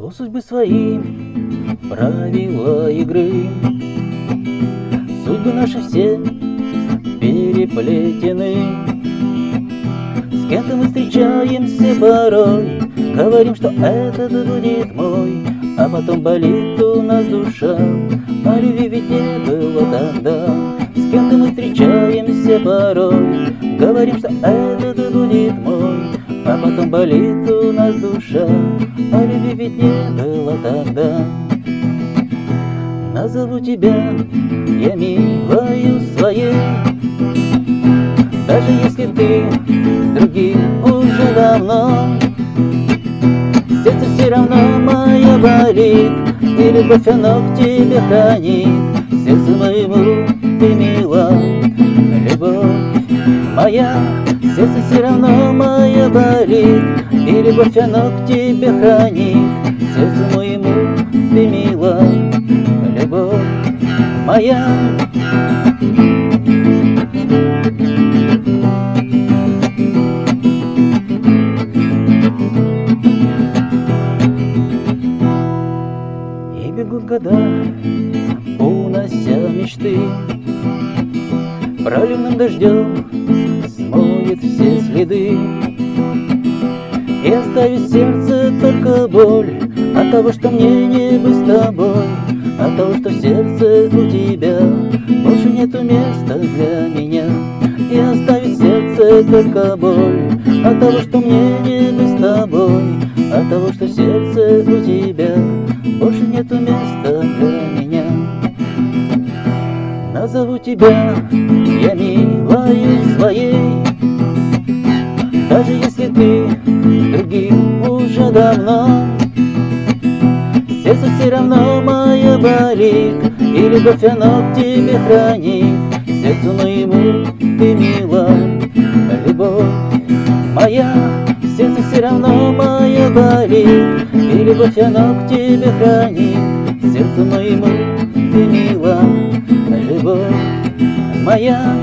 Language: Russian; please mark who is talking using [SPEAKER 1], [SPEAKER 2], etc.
[SPEAKER 1] У судьбы свои правила игры. Судьбы наши все переплетены. С кем-то мы встречаемся порой Говорим, что этот будет мой А потом болит у нас душа А любви ведь не было тогда. С кем-то мы встречаемся порой Говорим, что этот будет мой А потом болит у нас душа А любви ведь не было тогда. Назову тебя я милою своей. Даже если ты другим уже давно Сердце все равно мое болит И любовь оно к тебе хранит. Сердце моему ты мила Любовь моя Сердце все равно мое болит И любовь оно к тебе хранит. Сердце моему ты мила Любовь моя. И бегут года, унося мечты. Проливным дождем смоет все следы И оставит сердце только боль От того, что мне не быть с тобой От того, что сердце у тебя. Больше нету места для меня. И оставит сердце только боль От того, что мне не быть с тобой От того, что сердце у тебя. Больше нету места для меня. Назову тебя я милою своей Даже если ты другим уже давно Сердце все равно мое болит И любовь оно к тебе хранит. Сердцу моему ты мила Любовь моя Сердце все равно мое болит И любовь оно к тебе хранит. Сердцу моему ты мила Любовь моя